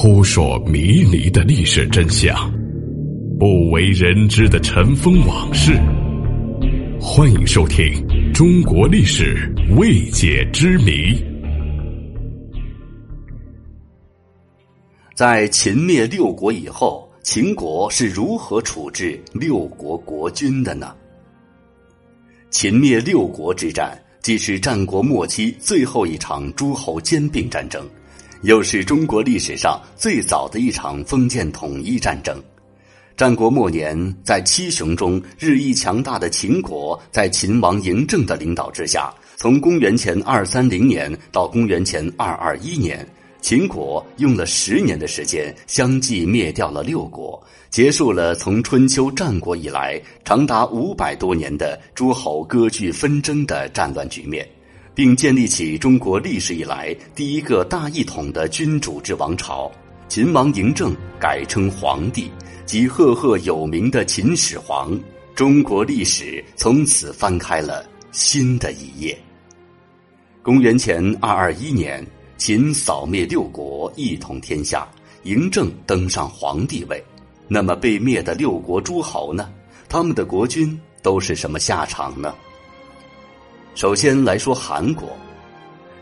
扑朔迷离的历史真相，不为人知的尘封往事。欢迎收听《中国历史未解之谜》。在秦灭六国以后，秦国是如何处置六国国君的呢？秦灭六国之战，既是战国末期最后一场诸侯兼并战争。又是中国历史上最早的一场封建统一战争。战国末年，在七雄中日益强大的秦国，在秦王嬴政的领导之下，从公元前二三零年到公元前二二一年，秦国用了十年的时间，相继灭掉了六国，结束了从春秋战国以来长达五百多年的诸侯割据纷争的战乱局面。并建立起中国历史以来第一个大一统的君主制王朝。秦王嬴政改称皇帝，即赫赫有名的秦始皇。中国历史从此翻开了新的一页。公元前二二一年，秦扫灭六国，一统天下，嬴政登上皇帝位。那么，被灭的六国诸侯呢？他们的国君都是什么下场呢？首先来说韩国，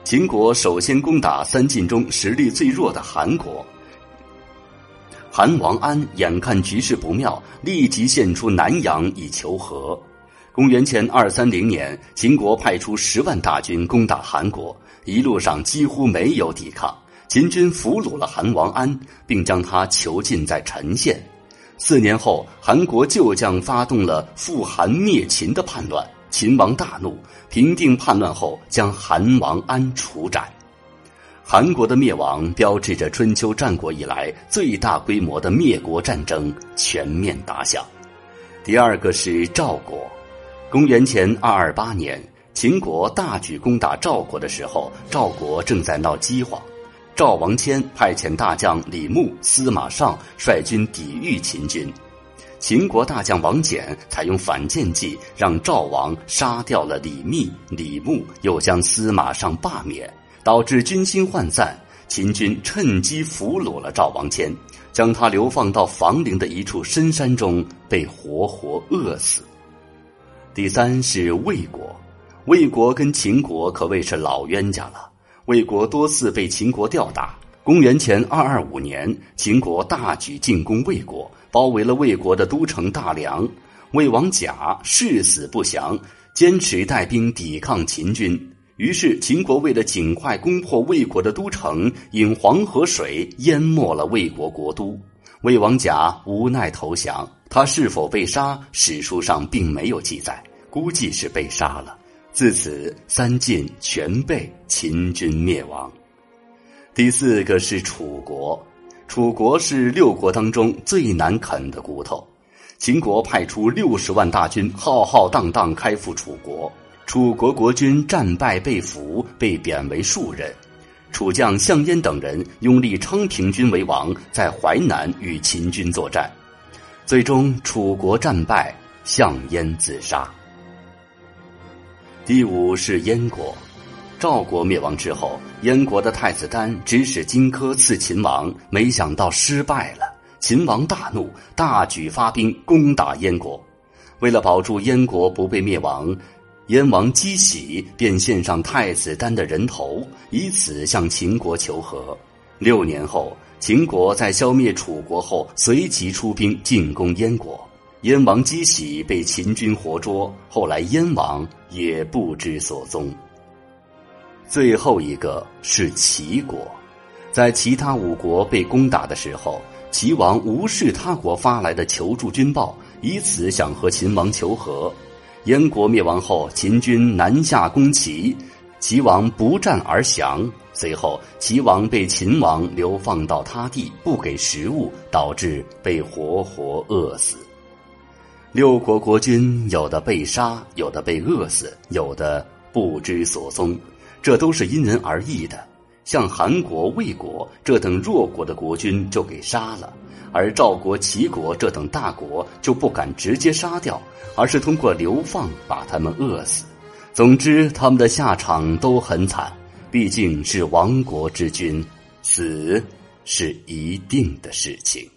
秦国首先攻打三晋中实力最弱的韩国。韩王安眼看局势不妙，立即献出南阳以求和。公元前二三零年，秦国派出十万大军攻打韩国，一路上几乎没有抵抗，秦军俘虏了韩王安，并将他囚禁在陈县。四年后，韩国旧将发动了复韩灭秦的叛乱。秦王大怒，平定叛乱后，将韩王安处斩。韩国的灭亡标志着春秋战国以来最大规模的灭国战争全面打响。第二个是赵国，公元前二二八年，秦国大举攻打赵国的时候，赵国正在闹饥荒。赵王谦派遣大将李牧、司马尚率军抵御秦军。秦国大将王翦采用反间计，让赵王杀掉了李密、李牧，又将司马尚罢免，导致军心涣散。秦军趁机俘虏了赵王谦，将他流放到房陵的一处深山中，被活活饿死。第三是魏国，魏国跟秦国可谓是老冤家了。魏国多次被秦国吊打。公元前二二五年，秦国大举进攻魏国。包围了魏国的都城大梁，魏王甲誓死不降，坚持带兵抵抗秦军。于是秦国为了尽快攻破魏国的都城，引黄河水淹没了魏国国都。魏王甲无奈投降。他是否被杀？史书上并没有记载，估计是被杀了。自此，三晋全被秦军灭亡。第四个是楚国。楚国是六国当中最难啃的骨头，秦国派出六十万大军，浩浩荡荡开赴楚国。楚国国君战败被俘，被贬为庶人。楚将项燕等人拥立昌平君为王，在淮南与秦军作战，最终楚国战败，项燕自杀。第五是燕国。赵国灭亡之后，燕国的太子丹指使荆轲刺秦王，没想到失败了。秦王大怒，大举发兵攻打燕国。为了保住燕国不被灭亡，燕王姬喜便献上太子丹的人头，以此向秦国求和。六年后，秦国在消灭楚国后，随即出兵进攻燕国。燕王姬喜被秦军活捉，后来燕王也不知所踪。最后一个是齐国，在其他五国被攻打的时候，齐王无视他国发来的求助军报，以此想和秦王求和。燕国灭亡后，秦军南下攻齐，齐王不战而降。随后，齐王被秦王流放到他地，不给食物，导致被活活饿死。六国国君有的被杀，有的被饿死，有的不知所踪。这都是因人而异的，像韩国、魏国这等弱国的国君就给杀了，而赵国、齐国这等大国就不敢直接杀掉，而是通过流放把他们饿死。总之，他们的下场都很惨，毕竟是亡国之君，死是一定的事情。